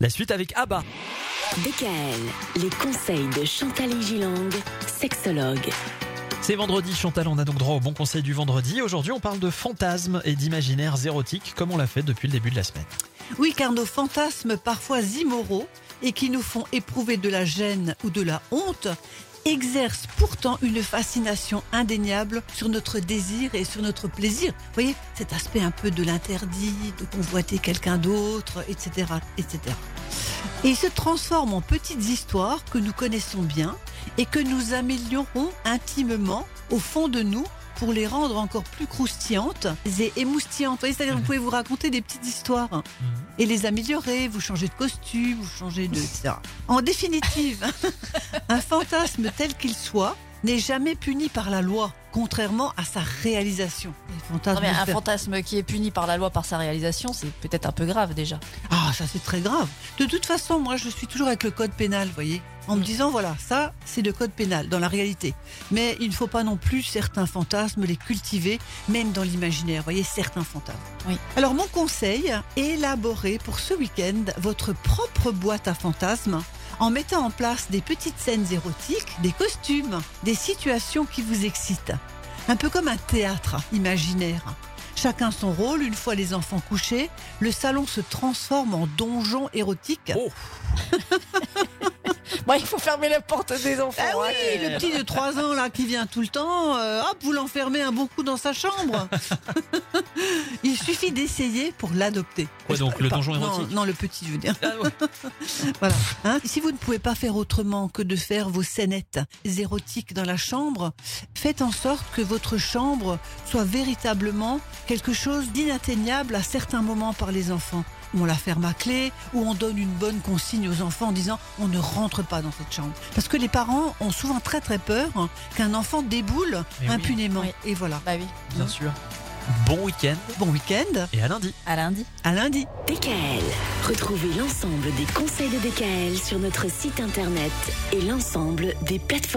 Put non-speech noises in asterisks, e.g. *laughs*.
La suite avec Abba. DKL, les conseils de Chantal Gilang, sexologue. C'est vendredi, Chantal, on a donc droit au bon conseil du vendredi. Aujourd'hui, on parle de fantasmes et d'imaginaires érotiques, comme on l'a fait depuis le début de la semaine. Oui, car nos fantasmes parfois immoraux et qui nous font éprouver de la gêne ou de la honte exercent pourtant une fascination indéniable sur notre désir et sur notre plaisir. Vous voyez, cet aspect un peu de l'interdit, de convoiter quelqu'un d'autre, etc., etc. Et ils se transforment en petites histoires que nous connaissons bien et que nous améliorons intimement au fond de nous pour les rendre encore plus croustillantes et émoustillantes. C'est-à-dire vous pouvez vous raconter des petites histoires et les améliorer, vous changez de costume, vous changez de... etc. En définitive, *laughs* un fantasme tel qu'il soit n'est jamais puni par la loi, contrairement à sa réalisation. Non, mais un fantasme qui est puni par la loi par sa réalisation, c'est peut-être un peu grave déjà. Ah, ça c'est très grave. De toute façon, moi je suis toujours avec le code pénal, vous voyez. En me disant, voilà, ça c'est le code pénal dans la réalité. Mais il ne faut pas non plus certains fantasmes les cultiver, même dans l'imaginaire, vous voyez, certains fantasmes. Oui. Alors mon conseil, élaborez pour ce week-end votre propre boîte à fantasmes en mettant en place des petites scènes érotiques, des costumes, des situations qui vous excitent. Un peu comme un théâtre imaginaire. Chacun son rôle, une fois les enfants couchés, le salon se transforme en donjon érotique. Oh, *laughs* Bon, il faut fermer la porte des enfants. Ah oui, hein. le petit de 3 ans là qui vient tout le temps, euh, hop, vous l'enfermez un bon coup dans sa chambre. Il *laughs* suffit d'essayer pour l'adopter. Quoi donc, le donjon non, érotique Non, le petit, je veux dire. Ah ouais. *laughs* Voilà. Hein, si vous ne pouvez pas faire autrement que de faire vos scénettes érotiques dans la chambre, faites en sorte que votre chambre soit véritablement quelque chose d'inatteignable à certains moments par les enfants. Où on la ferme à clé, où on donne une bonne consigne aux enfants en disant on ne rentre pas dans cette chambre. Parce que les parents ont souvent très très peur hein, qu'un enfant déboule Mais oui. impunément. Oui. Et voilà. Bah oui. bien sûr. Bon week-end Bon week-end, et à lundi. À lundi. à lundi. DKL, retrouvez l'ensemble des conseils de DKL sur notre site internet et l'ensemble des plateformes